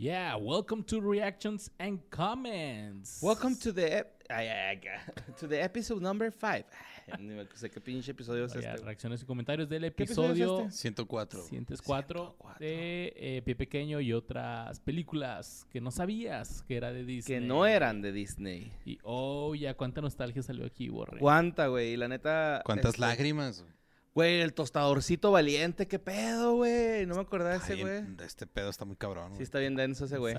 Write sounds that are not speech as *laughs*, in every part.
Yeah, welcome to reactions and comments. Welcome to the ep- ay, ay, ay, *laughs* to the episode number 5. Ni me sé qué pinche episodio es este. reacciones y comentarios del episodio es este? 104. 104 104. de eh, Pie Pequeño y otras películas que no sabías que era de Disney. Que no eran de Disney. Y oh, ya cuánta nostalgia salió aquí, Borre. Cuánta, güey. La neta. ¿Cuántas este, lágrimas? güey? Güey, el tostadorcito valiente. ¿Qué pedo, güey? No me acordaba de ese, güey. Este pedo está muy cabrón. Sí, güey. está bien denso ese, güey.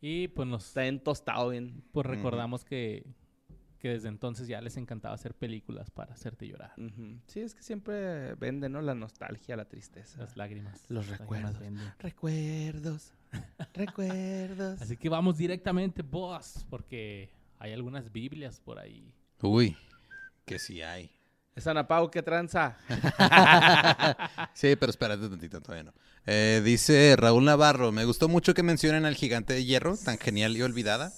Y pues nos Está bien tostado, bien. pues recordamos que, que desde entonces ya les encantaba hacer películas para hacerte llorar. Sí, es que siempre vende, ¿no? La nostalgia, la tristeza. Las lágrimas. Los Las recuerdos. venden. Recuerdos. *laughs* Recuerdos. Así que vamos directamente, boss, porque hay algunas Biblias por ahí. Uy, que sí hay. Es Ana Pau, ¿qué tranza? *laughs* Sí, pero espérate tantito, todavía no. Eh, dice Raúl Navarro, me gustó mucho que mencionen al gigante de hierro, tan genial y olvidada.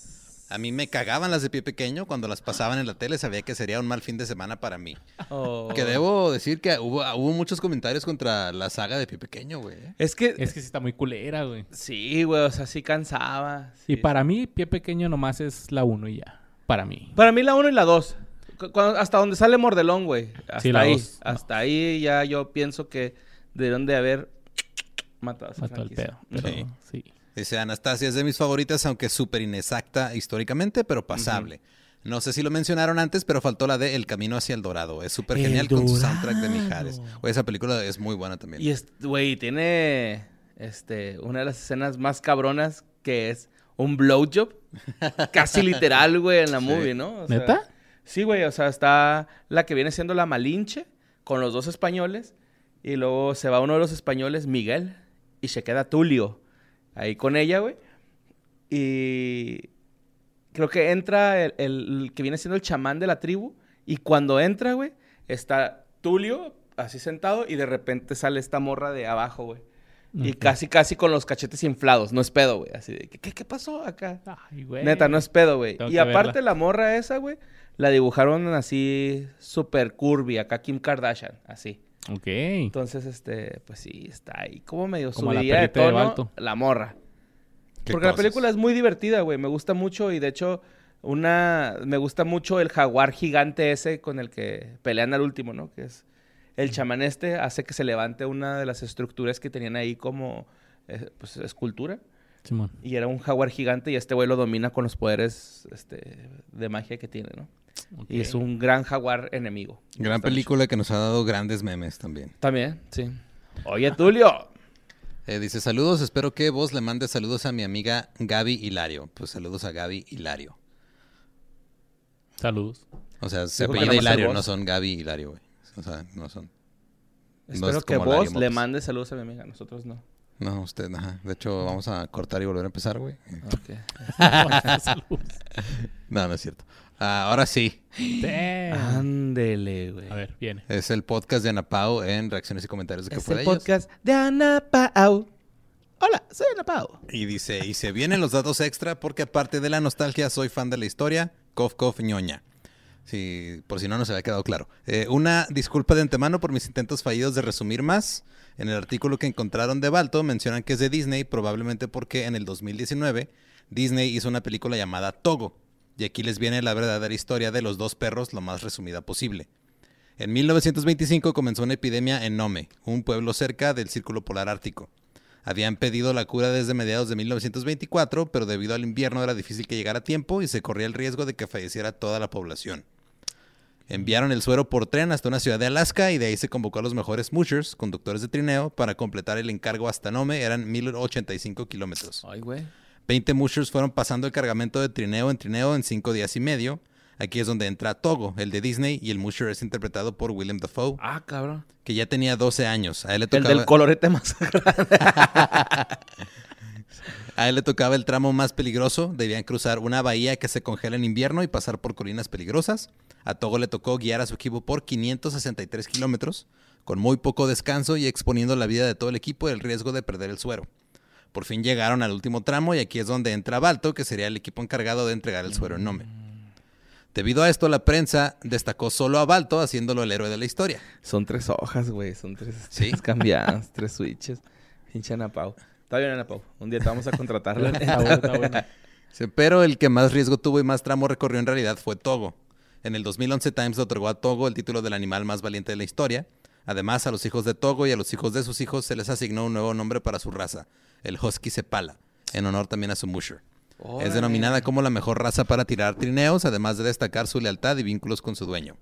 A mí me cagaban las de pie pequeño, cuando las pasaban en la tele sabía que sería un mal fin de semana para mí. Oh. Que debo decir que hubo, hubo muchos comentarios contra la saga de pie pequeño, güey. Es que. Es que sí está muy culera, güey. Sí, güey, o sea, sí cansaba. Y sí. para mí, Pie Pequeño nomás es la 1 y ya. Para mí. Para mí la 1 y la 2. Hasta donde sale Mordelón, güey. Hasta Sí, la ahí. no. Hasta ahí ya yo pienso que debieron de haber matado a esa Mató el pedo. Pero Sí. sí. Dice Anastasia es de mis favoritas, aunque súper inexacta históricamente, pero pasable. No sé si lo mencionaron antes, pero faltó la de El Camino hacia el Dorado. Es súper genial con su soundtrack de. Mijares. Güey, esa película es muy buena también. Y, es- güey, tiene este, una de las escenas más cabronas que es un blowjob. Casi literal, güey, en la Sí. movie, ¿no? O sea, ¿Neta? Sí, güey, o sea, está la que viene siendo la Malinche con los dos españoles y luego se va uno de los españoles, Miguel, y se queda Tulio ahí con ella, güey. Y creo que entra el, el- el que viene siendo el chamán de la tribu y cuando entra, güey, está Tulio así sentado y de repente sale esta morra de abajo, güey. Y casi, casi con los cachetes inflados, no es pedo, güey. Así de, ¿qué, qué pasó acá? Ay, güey. Neta, no es pedo, güey. Tengo Y aparte verla. la morra esa, güey, la dibujaron así súper curvy, acá Kim Kardashian, así. Ok. Entonces, este, pues sí, está ahí como medio Como subidilla de la morra. ¿Qué Porque la película es muy divertida, güey. Me gusta mucho y de hecho, una... Me gusta mucho el jaguar gigante ese con el que pelean al último, ¿no? Que es... El chamán este hace que se levante una de las estructuras que tenían ahí como, eh, pues, escultura. Simón. Y era un jaguar gigante y este güey lo domina con los poderes este, de magia que tiene, ¿no? Y es un gran jaguar enemigo. Gran película que nos ha dado grandes memes también. También, sí. Oye, Tulio. *laughs* Eh, dice, saludos, espero que vos le mandes saludos a mi amiga Gaby Hilario. Pues saludos a Gaby Hilario. Saludos. O sea, se apellida Hilario, no son Gaby Hilario, güey. O sea, no son. Espero es que vos Lario le mandes saludos a mi amiga. Nosotros no. No, usted, ajá. De hecho, vamos a cortar y volver a empezar, güey. Ok. Saludos. *laughs* *laughs* No, no es cierto. Ah, ahora sí, Damn. Ándele, güey. A ver, viene. es el podcast de Ana Pau en reacciones y comentarios de que Es fue el de ellos. podcast de Ana Pau. Hola, soy Ana Pau. Y dice, y se vienen los datos extra porque aparte de la nostalgia soy fan de la historia, cof cof ñoña. Sí, por si no nos había quedado claro. Eh, una disculpa de antemano por mis intentos fallidos de resumir más. En el artículo que encontraron de Balto mencionan que es de Disney, probablemente porque en el 2019 Disney hizo una película llamada Togo. Y aquí les viene la verdadera historia de los dos perros lo más resumida posible. En 1925 comenzó una epidemia en Nome, un pueblo cerca del Círculo Polar Ártico. Habían pedido la cura desde mediados de 1924, pero debido al invierno era difícil que llegara a tiempo y se corría el riesgo de que falleciera toda la población. Enviaron el suero por tren hasta una ciudad de Alaska y de ahí se convocó a los mejores mushers, conductores de trineo, para completar el encargo hasta Nome. Eran 1085 kilómetros. Ay, güey. 20 mushers fueron pasando el cargamento de trineo en trineo en 5 días y medio. Aquí es donde entra Togo, el de Disney, y el musher es interpretado por Willem Dafoe, Ah, cabrón. que ya tenía 12 años. A él le El tocaba... del colorete más *laughs* grande. *laughs* A él le tocaba el tramo más peligroso. Debían cruzar una bahía que se congela en invierno y pasar por colinas peligrosas. A Togo le tocó guiar a su equipo por 563 kilómetros, con muy poco descanso y exponiendo la vida de todo el equipo y el riesgo de perder el suero. Por fin llegaron al último tramo y aquí es donde entra Balto, que sería el equipo encargado de entregar el suero en Nome. Debido a esto, la prensa destacó solo a Balto, haciéndolo el héroe de la historia. Son tres hojas, güey. Son tres, Sí. tres *laughs* cambiadas, tres switches. Pinche Ana Pau. Está bien, Ana Pau. Un día te vamos a contratar. *laughs* Está bueno, está bueno. Sí, Pero el que más riesgo tuvo y más tramo recorrió en realidad fue Togo. En el 2011 Times le otorgó a Togo el título del animal más valiente de la historia. Además, a los hijos de Togo y a los hijos de sus hijos se les asignó un nuevo nombre para su raza, el Husky Sepala, en honor también a su musher. Es denominada como la mejor raza para tirar trineos, además de destacar su lealtad y vínculos con su dueño.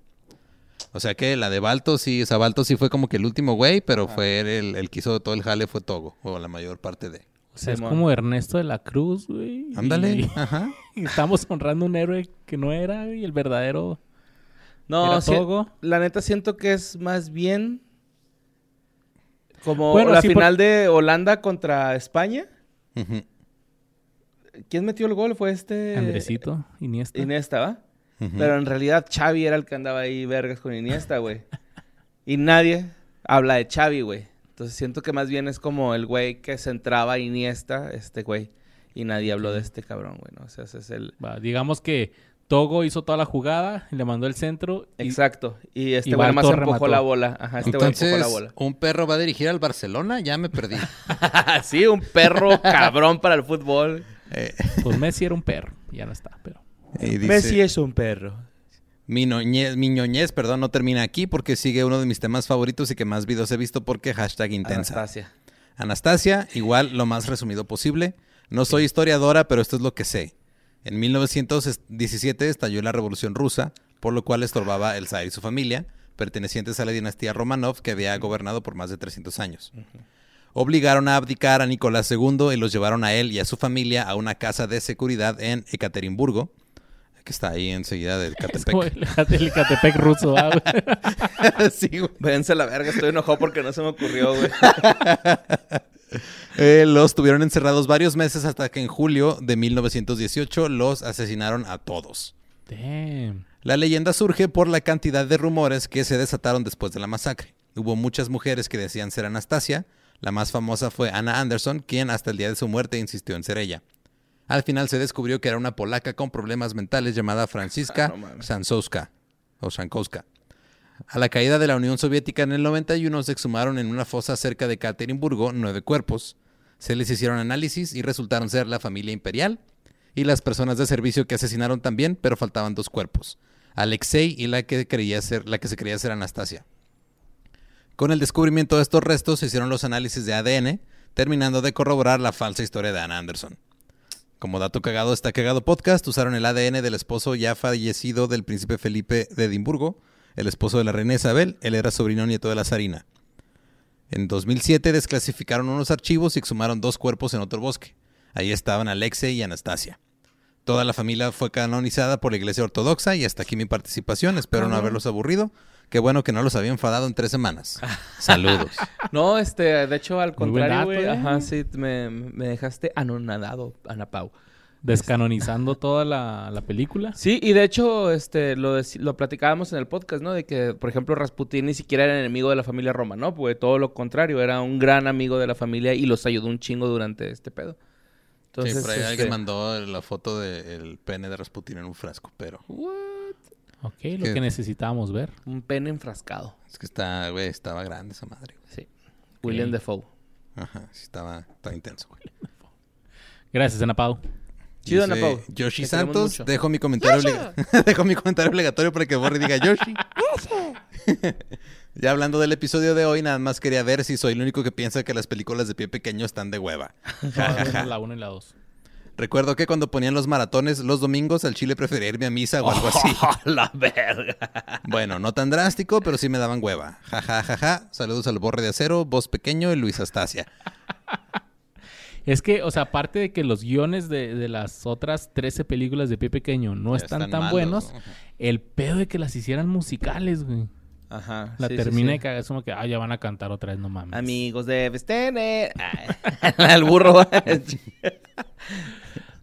O sea que la de Balto sí, o sea, Balto sí fue como que el último güey, pero fue el, el que hizo todo el jale fue Togo, o la mayor parte de. O sea, es como Ernesto de la Cruz, güey. Ándale, Y- ajá. y *laughs* estamos honrando un héroe que no era, y el verdadero No, era sí, Togo. la neta siento que es más bien como Bueno, la sí, por- final de Holanda contra España. Ujú, ¿Quién metió el gol? Fue este... Andresito, Iniesta. Iniesta, ¿va? Pero en realidad Xavi era el que andaba ahí vergas con Iniesta, güey. y nadie habla de Xavi, güey. Entonces siento que más bien es como el güey que centraba a Iniesta, este güey. Y nadie habló de este cabrón, güey, ¿no? O sea, ese es el... Va, digamos que Togo hizo toda la jugada, le mandó el centro. y- Exacto. Y este güey más empujó remató. la bola. Ajá, este güey empujó Entonces, la bola. ¿un perro va a dirigir al Barcelona? Ya me perdí. *laughs* sí, un perro cabrón para el fútbol. Eh, Pues Messi era un perro, ya no está, pero... y dice, Messi es un perro. Mi, noñez, mi ñoñez, perdón, no termina aquí porque sigue uno de mis temas favoritos y que más videos he visto porque hashtag intensa. Anastasia. Anastasia, igual lo más resumido posible. No soy historiadora, pero esto es lo que sé. En 1917 estalló la Revolución Rusa, por lo cual estorbaba el zar y su familia, pertenecientes a la dinastía Romanov que había gobernado por más de 300 años. Obligaron a abdicar a Nicolás II y los llevaron a él y a su familia a una casa de seguridad en Ekaterimburgo, que está ahí enseguida del *laughs* Catepec. *laughs* el, el Catepec ruso, ah, güey. *laughs* sí, güey. Vénse a la verga, estoy enojado porque no se me ocurrió, güey. Eh, los tuvieron encerrados varios meses hasta que en julio de 1918 los asesinaron a todos. Damn. La leyenda surge por la cantidad de rumores que se desataron después de la masacre. Hubo muchas mujeres que decían ser Anastasia. La más famosa fue Anna Anderson, quien hasta el día de su muerte insistió en ser ella. Al final se descubrió que era una polaca con problemas mentales llamada Franziska *laughs* Ah, no mames. Sansowska o Sankowska. A la caída de la Unión Soviética en el 91 se exhumaron en una fosa cerca de Katerinburgo nueve cuerpos. Se les hicieron análisis y resultaron ser la familia imperial y las personas de servicio que asesinaron también, pero faltaban dos cuerpos. Alexei y la que, creía ser, la que se creía ser Anastasia. Con el descubrimiento de estos restos se hicieron los análisis de ADN, terminando de corroborar la falsa historia de Anna Anderson. Como dato cagado está cagado podcast, usaron el ADN del esposo ya fallecido del príncipe Felipe de Edimburgo, el esposo de la reina Isabel, él era sobrino nieto de la zarina. En 2007 desclasificaron unos archivos y exhumaron dos cuerpos en otro bosque. Ahí estaban Alexei y Anastasia. Toda la familia fue canonizada por la iglesia ortodoxa y hasta aquí mi participación. Espero no haberlos aburrido. Qué bueno que no los había enfadado en tres semanas. *laughs* Saludos. No, este, de hecho, al contrario, güey. eh. Ajá, sí, me, me dejaste anonadado, Ana Pau. Descanonizando toda la, la película. Sí, y de hecho, este, lo, platicábamos en el podcast, ¿no? De que, por ejemplo, Rasputín ni siquiera era enemigo de la familia Romanov, güey. Todo lo contrario, era un gran amigo de la familia y los ayudó un chingo durante este pedo. Entonces, sí, por ahí este, alguien mandó la foto del pene de Rasputin en un frasco, pero what? Ok, lo que necesitábamos ver. Un pene enfrascado. es que está, güey, estaba grande esa madre. güey. Sí. William Defoe. Ajá, sí estaba, estaba intenso, güey. Gracias, Ana Pau. Chido, Ana Pau. Yoshi Santos, dejo mi comentario obliga- *laughs* dejo mi comentario obligatorio para que borre y diga Yoshi. *laughs* *laughs* ya hablando del episodio de hoy, nada más quería ver si soy el único que piensa que las películas de pie pequeño están de hueva. La 1 y la 2. Recuerdo que cuando ponían los maratones los domingos, al chile prefería irme a misa o algo *laughs* así. la verga. Bueno, no tan drástico, pero sí me daban hueva. Ja, ja, ja, ja. Saludos al Borre de Acero, Voz Pequeño y Luis Astasia. Es que, o sea, aparte de que los guiones de, de las otras 13 películas de Pie Pequeño no están, están tan malos, buenos, ¿no? el pedo de que las hicieran musicales, güey. Ajá. La sí, termina sí. de cagar, es como que, ah, ya van a cantar otra vez, no mames. Amigos debes tener. *laughs* Ay, el burro. *laughs*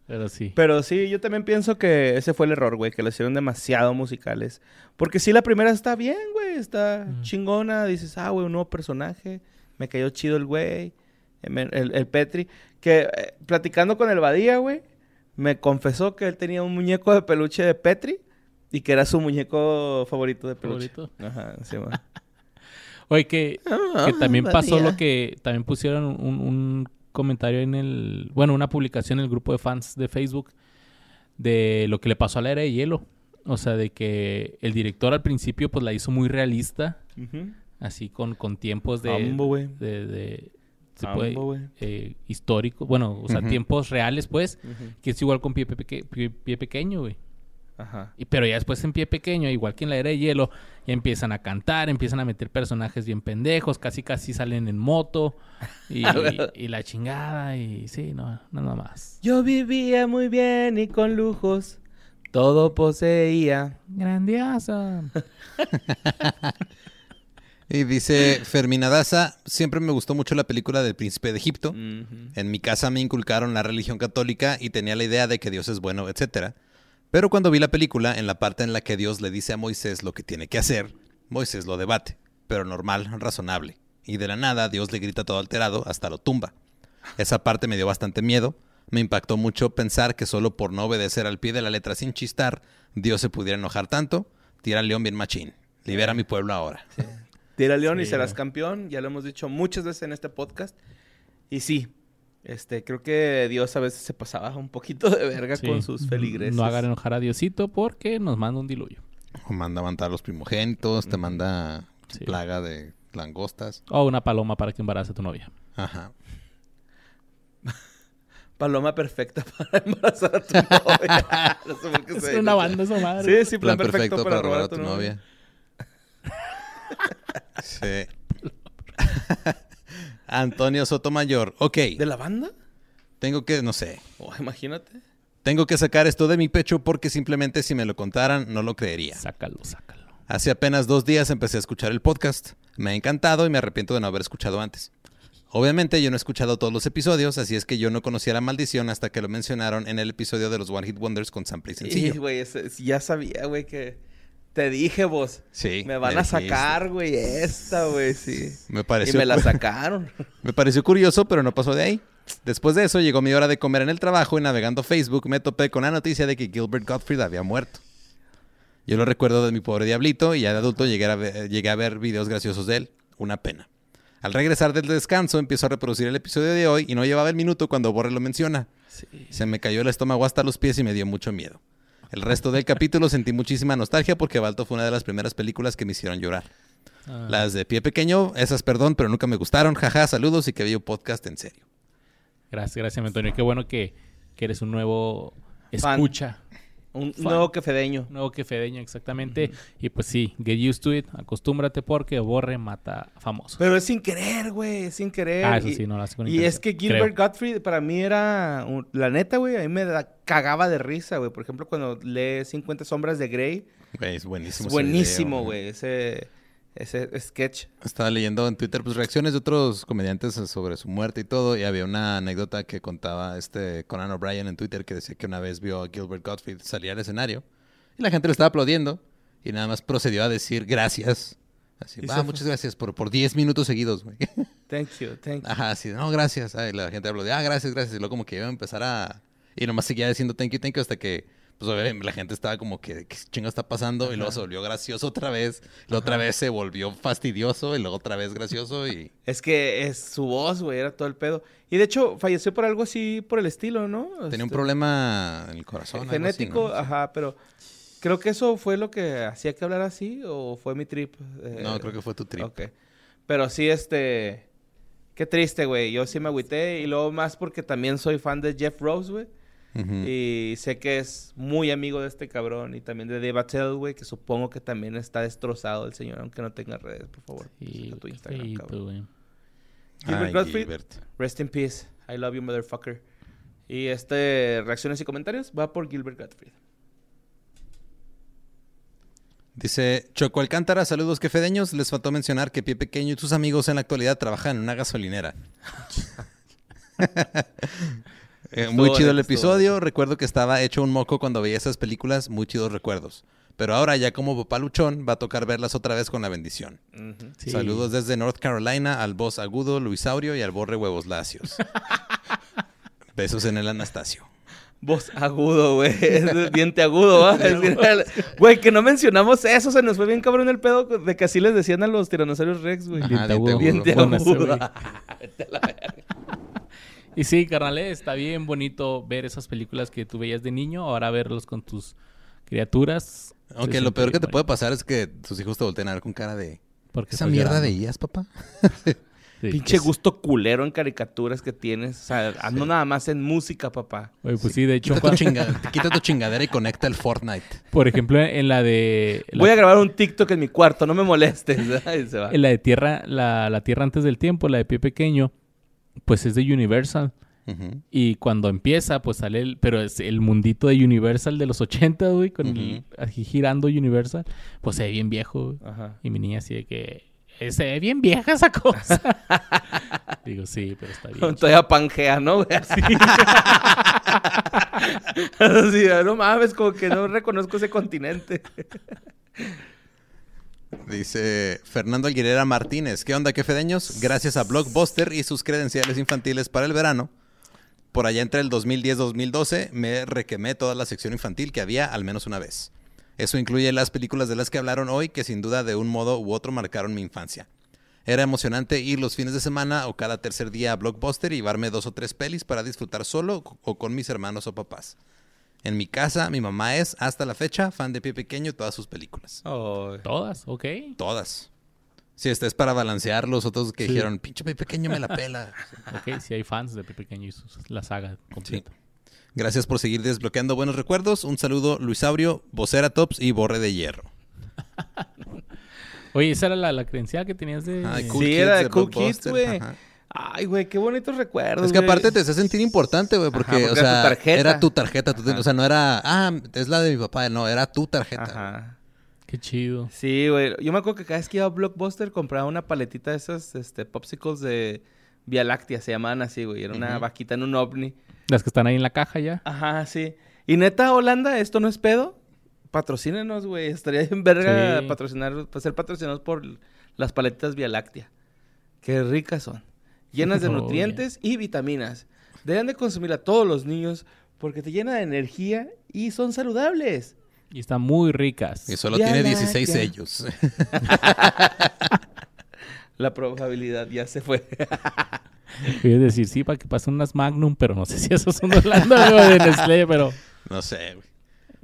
Pero sí. Pero sí, yo también pienso que ese fue el error, güey, que lo hicieron demasiado musicales. Porque sí, la primera está bien, güey, está chingona. Dices, ah, güey, un nuevo personaje. Me cayó chido el güey, el, el- el Petri. Que eh, platicando con el Badía, güey, me confesó que él tenía un muñeco de peluche de Petri y que era su muñeco favorito de peluche. Favorito. Ajá, sí. *laughs* Oye, que, Ah, que también pasó lo que también pusieron un, un comentario en el, bueno, una publicación en el grupo de fans de Facebook de lo que le pasó a la era de hielo. O sea, de que el director al principio pues la hizo muy realista, así con, con tiempos de, Ambo, de, de- se Ambo, puede- eh, históricos, bueno, o sea, tiempos reales pues, que es igual con pie, pie pequeño, güey. Ajá. Y, pero ya después en pie pequeño, igual que en la era de hielo, ya empiezan a cantar, empiezan a meter personajes bien pendejos, casi casi salen en moto y, *laughs* y la chingada y sí, no, nada más. Yo vivía muy bien y con lujos. Todo poseía. Grandioso. *laughs* *laughs* Y dice Fermina Daza, siempre me gustó mucho la película del Príncipe de Egipto. En mi casa me inculcaron la religión católica y tenía la idea de que Dios es bueno, etc. Pero cuando vi la película, en la parte en la que Dios le dice a Moisés lo que tiene que hacer, Moisés lo debate, pero normal, razonable. Y de la nada Dios le grita todo alterado, hasta lo tumba. Esa parte me dio bastante miedo. Me impactó mucho pensar que solo por no obedecer al pie de la letra sin chistar, Dios se pudiera enojar tanto. Tira al león bien machín. Libera a mi pueblo ahora. Tira León y serás campeón. Ya lo hemos dicho muchas veces en este podcast. Y sí, este, creo que Dios a veces se pasaba un poquito de verga Sí. con sus feligreses. No hagan enojar a Diosito porque nos manda un diluvio. O manda a matar a los primogénitos, te manda Sí. plaga de langostas. O una paloma para que embarace a tu novia. Ajá. *laughs* Paloma perfecta *laughs* para embarazar a tu novia. *laughs* No sé por qué Es se una dice. banda esa madre. Sí, sí, plan, perfecto, para, robar a tu, novia. sí. Antonio Sotomayor. Ok, ¿De la banda? tengo que, no sé, Oh, imagínate. tengo que sacar esto de mi pecho porque simplemente si me lo contaran no lo creería. Sácalo, sácalo. Hace apenas dos días empecé a escuchar el podcast. Me ha encantado y me arrepiento de no haber escuchado antes. Obviamente yo no he escuchado todos los episodios, así es que yo no conocía la maldición hasta que lo mencionaron en el episodio de los One Hit Wonders con sample y Sí, sencillo. güey, ese- ya sabía, güey, que te dije vos. Sí. Me van me a sacar, güey, esta, güey, sí. Me Y pareció me la sacaron. *laughs* Me pareció curioso, pero no pasó de ahí. Después de eso llegó mi hora de comer en el trabajo y navegando Facebook me topé con la noticia de que Gilbert Gottfried había muerto. Yo lo recuerdo de mi pobre diablito y ya de adulto llegué a ver, llegué a ver videos graciosos de él. Una pena. Al regresar del descanso empiezo a reproducir el episodio de hoy y no llevaba el minuto cuando Borre lo menciona. Se me cayó el estómago hasta los pies y me dio mucho miedo. El resto del capítulo sentí muchísima nostalgia porque Balto fue una de las primeras películas que me hicieron llorar. Ah, Las de pie pequeño, esas perdón, pero nunca me gustaron. Jaja, saludos y que bello podcast en serio. Gracias, gracias, Antonio. Qué bueno que, que eres un nuevo Fan. Un Fan. nuevo quefedeño. Un nuevo quefedeño, exactamente. Y pues sí, get used to it. Acostúmbrate porque borre mata famosos. Pero es sin querer, güey, es sin querer. Ah, eso Y- sí, no lo hace con Y es que Gilbert creo. Gottfried para mí era, un- la neta, güey, a mí me da- cagaba de risa, güey. Por ejemplo, cuando lee 50 sombras de Grey, Güey, es buenísimo. es ese buenísimo, video, güey, ese, ese sketch. Estaba leyendo en Twitter pues reacciones de otros comediantes sobre su muerte y todo. Y había una anécdota que contaba este Conan O'Brien en Twitter que decía que una vez vio a Gilbert Gottfried salir al escenario y la gente le estaba aplaudiendo y nada más procedió a decir gracias. Así, Y "Va, se muchas gracias por, por 10 minutos seguidos, güey. *laughs* Thank you, thank you. Ajá, así, no, gracias. Ay, la gente aplaudió, ah, gracias, gracias. Y luego como que iba a empezar a... Y nomás seguía diciendo thank you, thank you hasta que... Pues obviamente la gente estaba como que, ¿qué chingo está pasando? Y luego se volvió gracioso otra vez. La otra vez se volvió fastidioso y luego otra vez gracioso y... Es que es su voz, güey, era todo el pedo. Y de hecho, falleció por algo así por el estilo, ¿no? Tenía un Este, problema en el corazón. algo así, Genético, ¿no? ajá, pero creo que eso fue lo que hacía que hablar así o fue mi trip. Eh, No, creo que fue tu trip. Ok. Pero sí, este. Qué triste, güey. Yo sí me agüité. Y luego más porque también soy fan de Jeff Rose, güey. Y sé que es muy amigo de este cabrón. Y también de Dave Attell, güey. Que supongo que también está destrozado el señor, aunque no tenga redes, por favor. Sí, tu Instagram, cabrón. güey. Gilbert Gottfried. Gilbert. Rest in peace. I love you, motherfucker. Y este, reacciones y comentarios va por Gilbert Gottfried. Dice Choco Alcántara, saludos quefedeños. Les faltó mencionar que Pie Pequeño y sus amigos en la actualidad trabajan en una gasolinera. *laughs* Eh, muy chido el episodio. Recuerdo que estaba hecho un moco cuando veía esas películas. Muy chidos recuerdos. Pero ahora ya como papá luchón va a tocar verlas otra vez con la bendición. Sí. Saludos desde North Carolina al boss agudo Luis Aurio y al borre huevos lacios. *laughs* Besos en el Anastasio. Voz agudo, güey. *laughs* *laughs* Es diente agudo, Güey, que no mencionamos eso. Se nos fue bien cabrón el pedo de que así les decían a los tiranosaurios rex, güey. Diente diente agudo. Diente Bueno, ese, agudo. güey. Vete a la verga. Y sí, carnal, eh, está bien bonito ver esas películas que tú veías de niño, ahora verlos con tus criaturas. Aunque lo peor que te puede pasar es que tus hijos te volteen a ver con cara de... Porque ¿Esa mierda llorando. veías, papá? *laughs* Sí, Pinche gusto culero en caricaturas que tienes. O sea, no nada más en música, papá. oye, pues sí, de hecho, Quita tu, chinga- quita tu chingadera y conecta el Fortnite. por ejemplo, en la de... la- Voy a grabar un TikTok en mi cuarto, no me molestes. *laughs* Y se va. En la de Tierra, la, la Tierra antes del tiempo, la de Pie Pequeño, pues es de Universal. Ujú. Y cuando empieza, pues sale el... Pero es el mundito de Universal de los 80, güey, con el- girando Universal. Pues se ve bien viejo, güey. Ajá. Y mi niña así de que... "Eh, Se ve bien vieja esa cosa. *laughs* Digo, sí, pero está bien. Todavía pangea, ¿no? güey? Así. *laughs* Así, no mames, como que no reconozco ese continente. *laughs* Dice Fernando Aguilera Martínez. ¿Qué onda, qué fedeños? Gracias a Blockbuster y sus credenciales infantiles para el verano. Por allá entre el 2010-2012 me requemé toda la sección infantil que había al menos una vez. Eso incluye las películas de las que hablaron hoy que sin duda de un modo u otro marcaron mi infancia. Era emocionante ir los fines de semana o cada tercer día a Blockbuster y llevarme dos o tres pelis para disfrutar solo o con mis hermanos o papás. En mi casa, mi mamá es, hasta la fecha, fan de Pie Pequeño y todas sus películas. Todas, ok. Todas. Si este es para balancear los otros que Sí. dijeron, pinche Pie Pequeño me la pela. *laughs* Ok, si hay fans de Pie Pequeño y sus- la saga completa. Gracias por seguir desbloqueando buenos recuerdos. Un saludo, Luis Aurio, Vocera Tops y Borre de Hierro. *laughs* Oye, esa era la, la credencial que tenías de... Ah, Sí, era de Cool Kids, güey. Ay, güey, qué bonitos recuerdos. Es que güey. aparte te hace sentir importante, güey, porque, Ajá, o porque era sea, tu tarjeta. era tu tarjeta. o sea, no era, ah, es la de mi papá, no, era tu tarjeta. Ajá. Qué chido. Sí, güey. Yo me acuerdo que cada vez que iba a Blockbuster compraba una paletita de esas este, popsicles de Vía Láctea, se llamaban así, güey. Era una vaquita en un ovni. Las que están ahí en la caja ya. Ajá, sí. Y neta, Holanda, esto no es pedo. Patrocínenos, güey. Estaría bien verga Sí. patrocinar, pues, ser patrocinados por las paletitas Vía Láctea. Qué ricas son. Llenas de *laughs* Oh, nutrientes y vitaminas. Deben de consumir a todos los niños porque te llena de energía y son saludables. Y están muy ricas. Y solo tiene 16 Láctea. sellos. La probabilidad ya se fue. *laughs* Quiero decir, sí, para que pasen unas Magnum, pero no sé si esos son de Holanda o de Nestlé, pero... no sé, güey.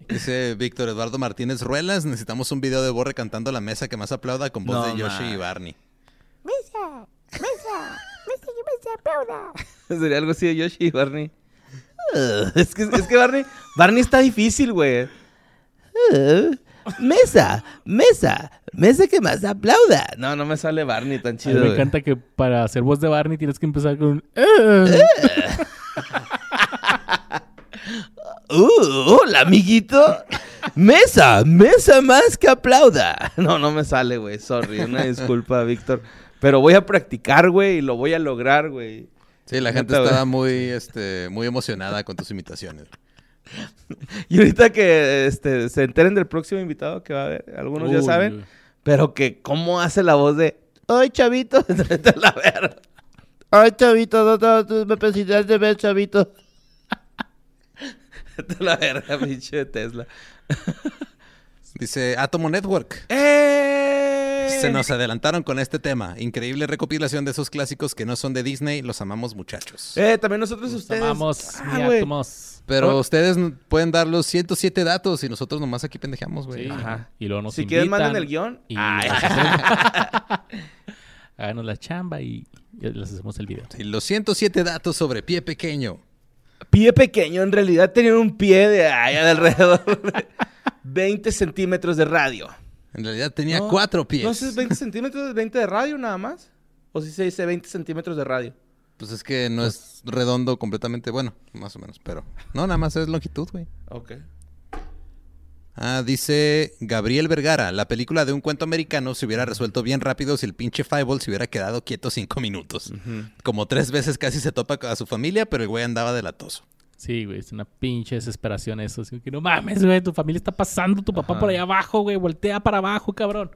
Dice Víctor Eduardo Martínez Ruelas, necesitamos un video de Borre cantando la mesa que más aplauda con voz No, de Yoshi man. y Barney. Mesa, mesa, mesa que mesa aplauda. *laughs* Sería algo así de Yoshi y Barney. Es, que, es que Barney, Barney está difícil, güey. Mesa, mesa, mesa que más aplauda. No, no me sale Barney tan A mí chido. me güey. encanta que para hacer voz de Barney tienes que empezar con... un, "Eh". *laughs* Uh, hola, amiguito. Mesa, mesa más que aplauda. *laughs* No, no me sale, güey. Sorry, una disculpa, Víctor. Pero voy a practicar, güey, y lo voy a lograr, güey. Sí, la gente estaba muy, este, muy emocionada con tus imitaciones. *laughs* Y ahorita que este, se enteren del próximo invitado que va a haber, algunos ya saben, pero que cómo hace la voz de, ¡Ay, chavito! *laughs* La verga. ¡Ay, chavito! No, no, no, me precisas de ver, chavito. *laughs* La verga, pinche Tesla. Dice Atomo Network. ¡Eh! Se nos adelantaron con este tema. Increíble recopilación de esos clásicos que no son de Disney. Los amamos, muchachos. Eh, también nosotros Nos ustedes. amamos, Ah. Pero ustedes pueden dar los 107 datos y nosotros nomás aquí pendejamos, güey. Sí. Ajá. Y luego nos Si quieren, manden el guion. y- Ay. *laughs* Háganos la chamba y, les hacemos el video. Y los 107 datos sobre pie pequeño. Pie pequeño, en realidad tenía un pie de allá de alrededor de 20 centímetros de radio. En realidad tenía No, cuatro pies. No sé, es 20 centímetros, 20 de radio nada más. O si se dice 20 centímetros de radio. Pues es que no es redondo completamente, bueno, más o menos, pero... No, nada más es longitud, güey. Ok. Ah, dice Gabriel Vergara, la película de un cuento americano se hubiera resuelto bien rápido si el pinche Fireball se hubiera quedado quieto cinco minutos. Como tres veces casi se topa a su familia, pero el güey andaba delatoso. Sí, güey, es una pinche desesperación eso. Así que no mames, güey, tu familia está pasando, tu papá Ajá. por allá abajo, güey, voltea para abajo, cabrón.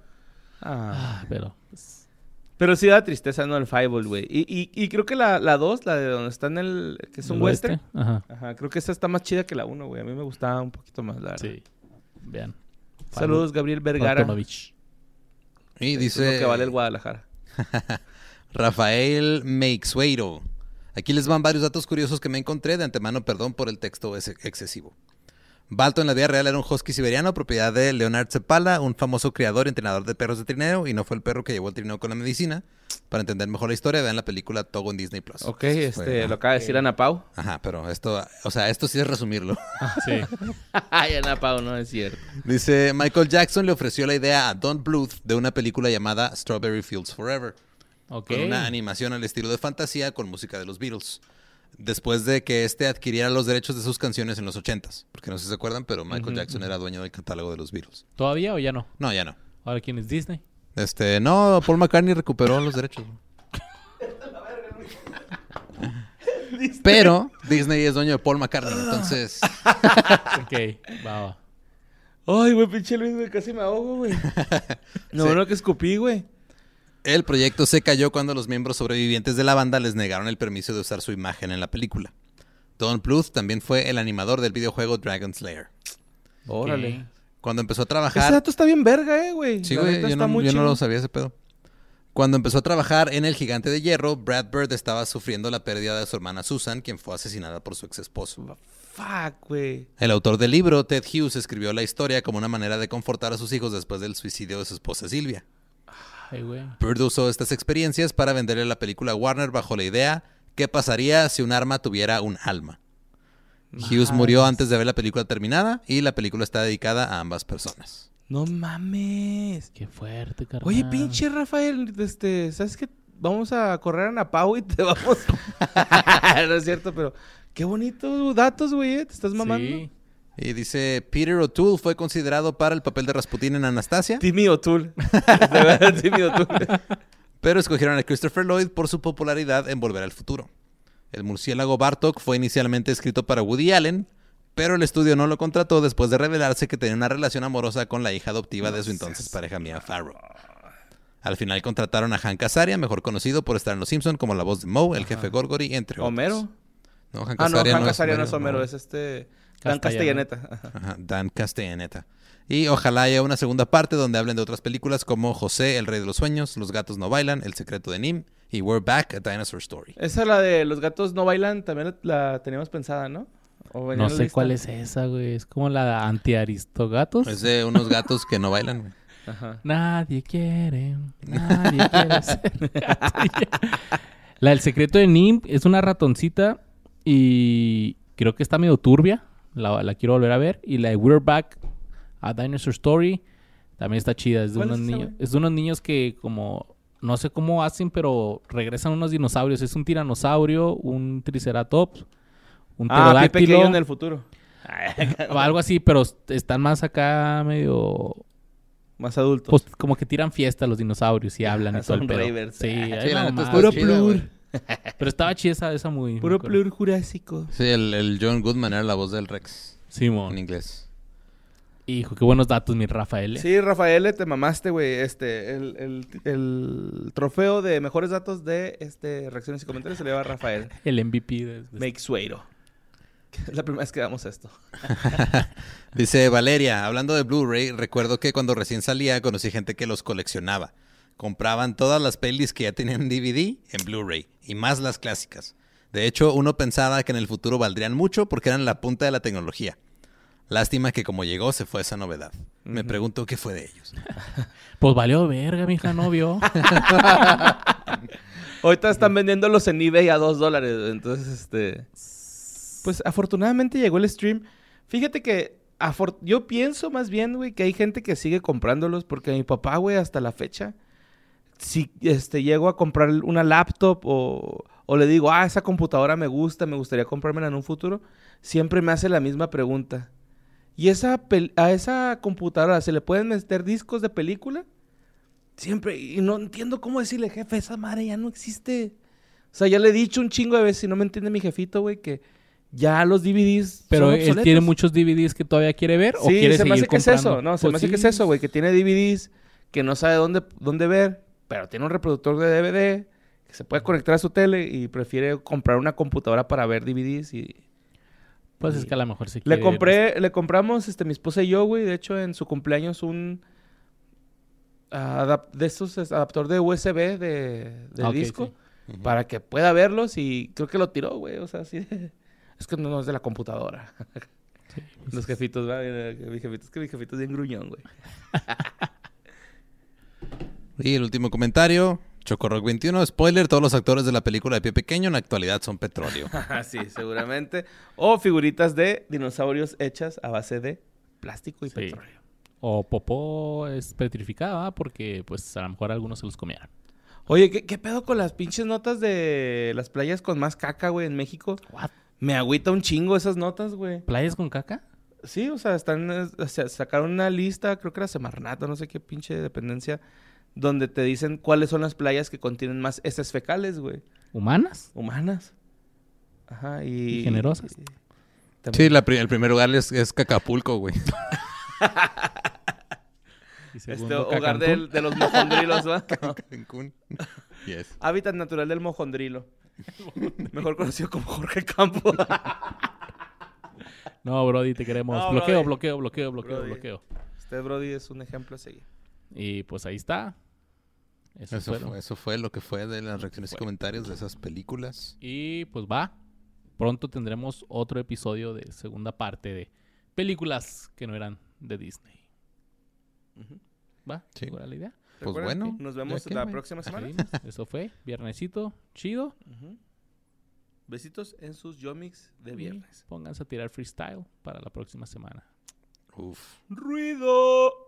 Ah. Ah, pero... pues, Pero sí da tristeza, ¿no? El Fireball, güey. Y, y, y creo que la 2, la, de donde está en el... Que es un ¿el western. oeste? Ajá. Ajá, creo que esa está más chida que la 1, güey. A mí me gustaba un poquito más, la verdad. Sí. Vean. Saludos, Gabriel Vergara. Y Eso es lo dice que vale el Guadalajara. *laughs* Rafael Meixueiro. Aquí les van varios datos curiosos que me encontré. De antemano, perdón por el texto ex- excesivo. Balto en la vida real era un husky siberiano, propiedad de Leonard Cepala, un famoso criador y entrenador de perros de trineo, y no fue el perro que llevó el trineo con la medicina. Para entender mejor la historia, vean la película Togo en Disney Plus. Ok, Fue- este, lo acaba de decir Ana Pau. Ajá, pero esto, o sea, esto sí es resumirlo. *laughs* Sí. *laughs* Ay, Ana Pau, no es cierto. Dice, Michael Jackson le ofreció la idea a Don Bluth de una película llamada Strawberry Fields Forever, Ok. con una animación al estilo de fantasía con música de los Beatles. Después de que este adquiriera los derechos de sus canciones en los 80s. Porque no sé si se acuerdan, pero Michael Jackson era dueño del catálogo de los Beatles. ¿Todavía o ya no? No, ya no. Ahora, ¿quién es Disney? Este, no, Paul McCartney recuperó los derechos. *laughs* Pero Disney es dueño de Paul McCartney, *laughs* entonces Ok, va, va. Ay, güey, pinche Luis, güey, casi me ahogo, güey. *laughs* No, Sí. no, que escupí, güey. El proyecto se cayó cuando los miembros sobrevivientes de la banda les negaron el permiso de usar su imagen en la película. Don Bluth también fue el animador del videojuego Dragon Slayer. Órale. Cuando empezó a Ese trabajar... dato está bien verga, eh, güey. Sí, güey, yo, no, yo no lo sabía ese pedo. Cuando empezó a trabajar en El Gigante de Hierro, Brad Bird estaba sufriendo la pérdida de su hermana Susan, quien fue asesinada por su ex esposo. Fuck, güey. El autor del libro, Ted Hughes, escribió la historia como una manera de confortar a sus hijos después del suicidio de su esposa Silvia. Ay, güey. Bird usó estas experiencias para venderle la película a Warner bajo la idea ¿qué pasaría si un arma tuviera un alma? Hughes murió antes de ver la película terminada y la película está dedicada a ambas personas. No mames. Qué fuerte, carnal. Oye, pinche Rafael, este, ¿sabes qué? Vamos a correr a Ana Pau y te vamos. *laughs* no es cierto, pero qué bonitos datos, güey. ¿eh? Te estás mamando. Sí. Y dice, Peter O'Toole fue considerado para el papel de Rasputín en Anastasia, Timmy O'Toole. *laughs* De verdad, Timmy O'Toole. pero escogieron a Christopher Lloyd por su popularidad en Volver al Futuro. El murciélago Bartok fue inicialmente escrito para Woody Allen, pero el estudio no lo contrató después de revelarse que tenía una relación amorosa con la hija adoptiva de su entonces pareja Mia Farrow. Al final contrataron a Hank Azaria, mejor conocido por estar en Los Simpson como la voz de Moe, el jefe Gorgory, entre otros. ¿Homero? No, Hank Ah, no, Azaria no es Homero, no. es este... Dan. Castellaneta. Ajá. Dan Castellaneta. Y ojalá haya una segunda parte donde hablen de otras películas como José, el rey de los sueños, Los gatos no bailan, El secreto de Nim y We're Back, a Dinosaur Story. Esa la de Los gatos no bailan, también la, teníamos pensada, ¿no? ¿O venía No sé lista? cuál es esa, güey. Es como la anti-aristogatos. Es de unos gatos que no bailan. güey. Ajá. Nadie quiere, nadie quiere ser. *laughs* La del secreto de Nim es una ratoncita y creo que está medio turbia. La, la quiero volver a ver. Y la de We're Back, a Dinosaur Story, también está chida. Es de, ¿Cuál unos es niños, es de unos niños que como... No sé cómo hacen, pero regresan unos dinosaurios. Es un tiranosaurio, un triceratops, un Ah, pterodáctilo. en el futuro. *laughs* O algo así, pero están más acá medio... Más adultos. Pues como que tiran fiesta los dinosaurios y hablan y todo Son el pedo. Sí, Sí, ay, la neta está Puro plur. Pero estaba chida esa, esa muy... me Puro plur jurásico. Sí, el, el John Goodman era la voz del Rex Simón. en inglés. Hijo, qué buenos datos, mi Rafael. ¿eh? Sí, Rafael, te mamaste, güey. Este, el, el, el trofeo de mejores datos de este reacciones y comentarios se le va a Rafael. *laughs* El MVP de... de- Make Sueiro. *laughs* Es la primera vez que damos esto. *laughs* Dice Valeria, hablando de Blu-ray, recuerdo que cuando recién salía conocí gente que los coleccionaba. Compraban todas las pelis que ya tenían DVD en Blu-ray y más las clásicas. De hecho, uno pensaba que en el futuro valdrían mucho porque eran la punta de la tecnología. Lástima que como llegó se fue esa novedad. Me pregunto qué fue de ellos. *laughs* Pues valió verga, mija, no vio. *laughs* Ahorita están vendiéndolos en eBay a dos dólares. Entonces, este. Pues afortunadamente llegó el stream. Fíjate que yo pienso más bien, güey, que hay gente que sigue comprándolos. Porque mi papá, güey, hasta la fecha, si este, llego a comprar una laptop o, o le digo, ah, esa computadora me gusta, me gustaría comprármela en un futuro, siempre me hace la misma pregunta. ¿Y esa a esa computadora se le pueden meter discos de película? Siempre, y no entiendo cómo decirle, jefe, esa madre ya no existe. O sea, ya le he dicho un chingo de veces, y no me entiende mi jefito, güey, que ya los DVDs Pero son él tiene muchos DVDs que todavía quiere ver o Sí, quiere se me seguir hace que es eso, no, se me hace sí. que es eso, güey, que tiene DVDs, que no sabe dónde, dónde ver, pero tiene un reproductor de DVD, que se puede conectar a su tele y prefiere comprar una computadora para ver DVDs y... Pues es que a lo mejor se Le quiere... compré, le compramos, este, mi esposa y yo, güey, de hecho, en su cumpleaños un... adap- de estos es, adaptor de USB de, de disco. sí. para que pueda verlos y creo que lo tiró, güey. O sea, sí. *laughs* Es que no, no es de la computadora. *laughs* Los jefitos, va. Mi jefito, es que mi jefito es bien gruñón, güey. *laughs* Y el último comentario. Chocorock 21, spoiler, todos los actores de la película de Pie Pequeño en la actualidad son petróleo. *laughs* sí, seguramente. O figuritas de dinosaurios hechas a base de plástico y Sí. petróleo. O popó es petrificada, porque pues a lo mejor algunos se los comieron. Oye, ¿qué, qué pedo con las pinches notas de las playas con más caca, güey, en México? What? Me agüita un chingo esas notas, güey. ¿Playas con caca? Sí, o sea, están, eh, o sea, sacaron una lista, creo que era Semarnat o no sé qué pinche dependencia, donde te dicen cuáles son las playas que contienen más heces fecales, güey, ¿Humanas? humanas. Ajá, y... ¿Y generosas? Sí, también- la pri- el primer lugar es, es Cacapulco, güey. *laughs* *laughs* Y Este hogar del- de los mojondrilos, ¿va? *laughs* Cancún. Yes. Hábitat natural del mojondrilo. Mejor conocido como Jorge Campo. No, Brody, te queremos. No, bloqueo, Brody. bloqueo, bloqueo, bloqueo, bloqueo. Este Brody es un ejemplo a seguir. Y pues ahí está. Eso, fue, eso fue lo que fue de las reacciones y comentarios de esas películas. Y pues va. Pronto tendremos otro episodio de segunda parte de películas que no eran de Disney. ¿Va? Sí. ¿Segura la idea? Pues bueno, que Nos vemos la próxima semana. Eso fue. Viernesito. Chido. Besitos en sus yomix de Y viernes. Pónganse a tirar freestyle para la próxima semana. Uf. ¡Ruido!